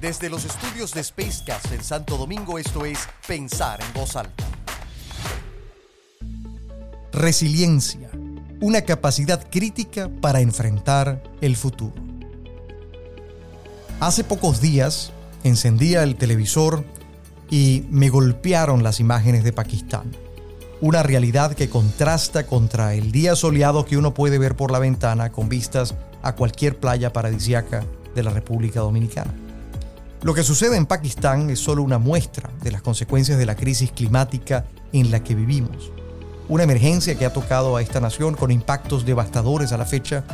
Desde los estudios de Spacecast en Santo Domingo, esto es Pensar en Voz Alta. Resiliencia, una capacidad crítica para enfrentar el futuro. Hace pocos días encendía el televisor y me golpearon las imágenes de Pakistán. Una realidad que contrasta contra el día soleado que uno puede ver por la ventana con vistas a cualquier playa paradisiaca de la República Dominicana. Lo que sucede en Pakistán es solo una muestra de las consecuencias de la crisis climática en la que vivimos. Una emergencia que ha tocado a esta nación con impactos devastadores a la fecha,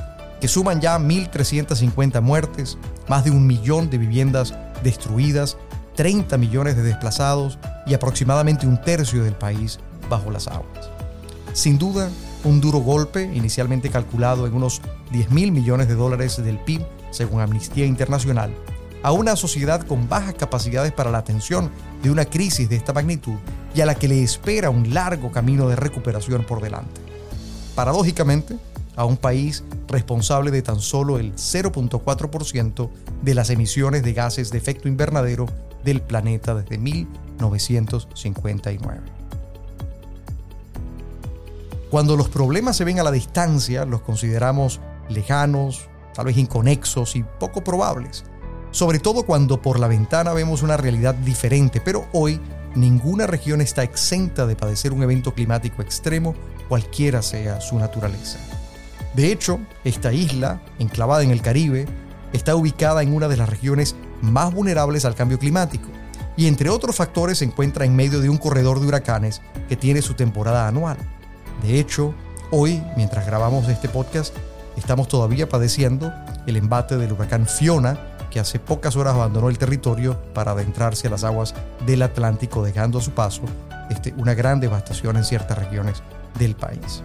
que suman ya 1.350 muertes, más de un millón de viviendas destruidas, 30 millones de desplazados y aproximadamente un tercio del país bajo las aguas. Sin duda, un duro golpe, inicialmente calculado en unos 10 mil millones de dólares del PIB, según Amnistía Internacional, a una sociedad con bajas capacidades para la atención de una crisis de esta magnitud y a la que le espera un largo camino de recuperación por delante. Paradójicamente, a un país responsable de tan solo el 0.4% de las emisiones de gases de efecto invernadero del planeta desde 1959. Cuando los problemas se ven a la distancia, los consideramos lejanos, tal vez inconexos y poco probables sobre todo cuando por la ventana vemos una realidad diferente, pero hoy ninguna región está exenta de padecer un evento climático extremo, cualquiera sea su naturaleza. De hecho, esta isla, enclavada en el Caribe, está ubicada en una de las regiones más vulnerables al cambio climático y entre otros factores se encuentra en medio de un corredor de huracanes que tiene su temporada anual. De hecho, hoy, mientras grabamos este podcast, estamos todavía padeciendo el embate del huracán Fiona, que hace pocas horas abandonó el territorio para adentrarse a las aguas del Atlántico, dejando a su paso este, una gran devastación en ciertas regiones del país.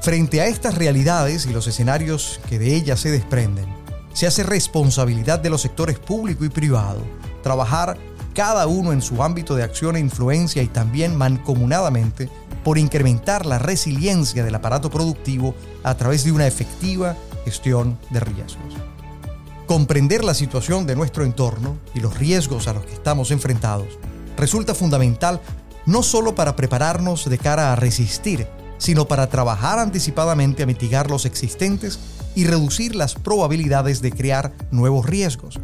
Frente a estas realidades y los escenarios que de ellas se desprenden, se hace responsabilidad de los sectores público y privado trabajar cada uno en su ámbito de acción e influencia y también mancomunadamente por incrementar la resiliencia del aparato productivo a través de una efectiva gestión de riesgos. Comprender la situación de nuestro entorno y los riesgos a los que estamos enfrentados resulta fundamental no solo para prepararnos de cara a resistir, sino para trabajar anticipadamente a mitigar los existentes y reducir las probabilidades de crear nuevos riesgos.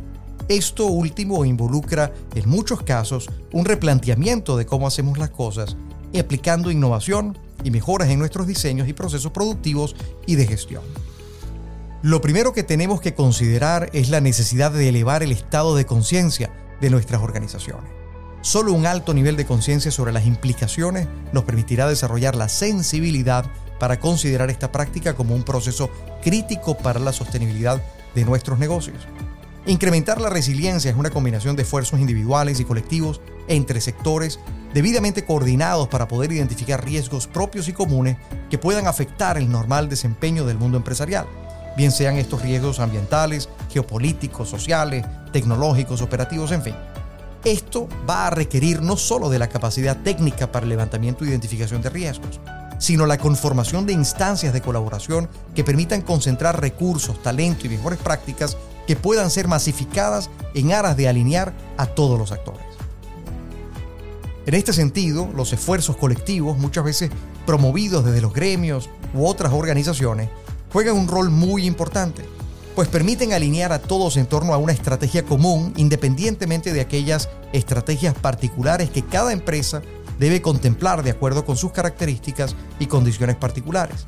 Esto último involucra, en muchos casos, un replanteamiento de cómo hacemos las cosas y aplicando innovación y mejoras en nuestros diseños y procesos productivos y de gestión. Lo primero que tenemos que considerar es la necesidad de elevar el estado de conciencia de nuestras organizaciones. Solo un alto nivel de conciencia sobre las implicaciones nos permitirá desarrollar la sensibilidad para considerar esta práctica como un proceso crítico para la sostenibilidad de nuestros negocios. Incrementar la resiliencia es una combinación de esfuerzos individuales y colectivos entre sectores debidamente coordinados para poder identificar riesgos propios y comunes que puedan afectar el normal desempeño del mundo empresarial bien sean estos riesgos ambientales, geopolíticos, sociales, tecnológicos, operativos, en fin. Esto va a requerir no solo de la capacidad técnica para el levantamiento e identificación de riesgos, sino la conformación de instancias de colaboración que permitan concentrar recursos, talento y mejores prácticas que puedan ser masificadas en aras de alinear a todos los actores. En este sentido, los esfuerzos colectivos, muchas veces promovidos desde los gremios u otras organizaciones, juegan un rol muy importante, pues permiten alinear a todos en torno a una estrategia común independientemente de aquellas estrategias particulares que cada empresa debe contemplar de acuerdo con sus características y condiciones particulares.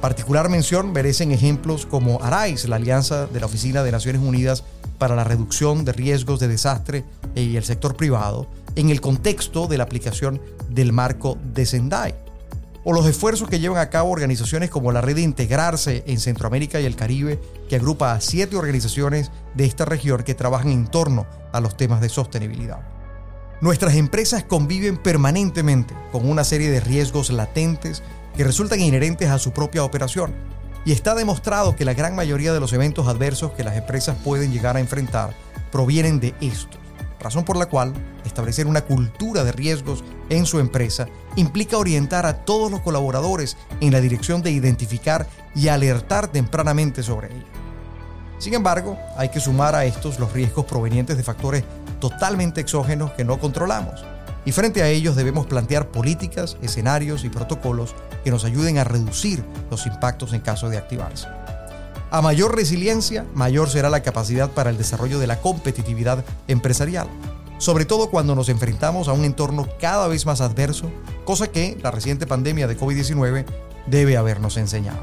Particular mención merecen ejemplos como ARAIS, la alianza de la Oficina de Naciones Unidas para la Reducción de Riesgos de Desastre y el sector privado, en el contexto de la aplicación del marco de Sendai o los esfuerzos que llevan a cabo organizaciones como la Red de Integrarse en Centroamérica y el Caribe, que agrupa a siete organizaciones de esta región que trabajan en torno a los temas de sostenibilidad. Nuestras empresas conviven permanentemente con una serie de riesgos latentes que resultan inherentes a su propia operación, y está demostrado que la gran mayoría de los eventos adversos que las empresas pueden llegar a enfrentar provienen de esto razón por la cual establecer una cultura de riesgos en su empresa implica orientar a todos los colaboradores en la dirección de identificar y alertar tempranamente sobre ello. Sin embargo, hay que sumar a estos los riesgos provenientes de factores totalmente exógenos que no controlamos. Y frente a ellos debemos plantear políticas, escenarios y protocolos que nos ayuden a reducir los impactos en caso de activarse. A mayor resiliencia, mayor será la capacidad para el desarrollo de la competitividad empresarial, sobre todo cuando nos enfrentamos a un entorno cada vez más adverso, cosa que la reciente pandemia de COVID-19 debe habernos enseñado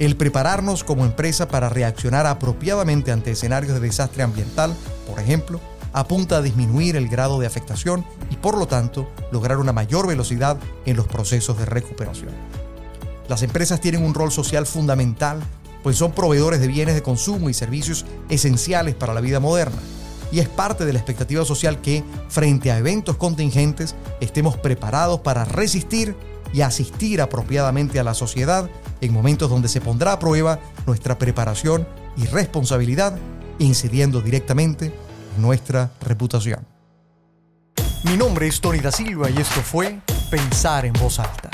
el prepararnos como empresa para reaccionar apropiadamente ante escenarios de desastre ambiental, por ejemplo, apunta a disminuir el grado de afectación y por lo tanto lograr una mayor velocidad en los procesos de recuperación. Las empresas tienen un rol social fundamental, pues son proveedores de bienes de consumo y servicios esenciales para la vida moderna. Y es parte de la expectativa social que, frente a eventos contingentes, estemos preparados para resistir y asistir apropiadamente a la sociedad en momentos donde se pondrá a prueba nuestra preparación y responsabilidad, incidiendo directamente en nuestra reputación. Mi nombre es Tony da Silva y esto fue Pensar en voz alta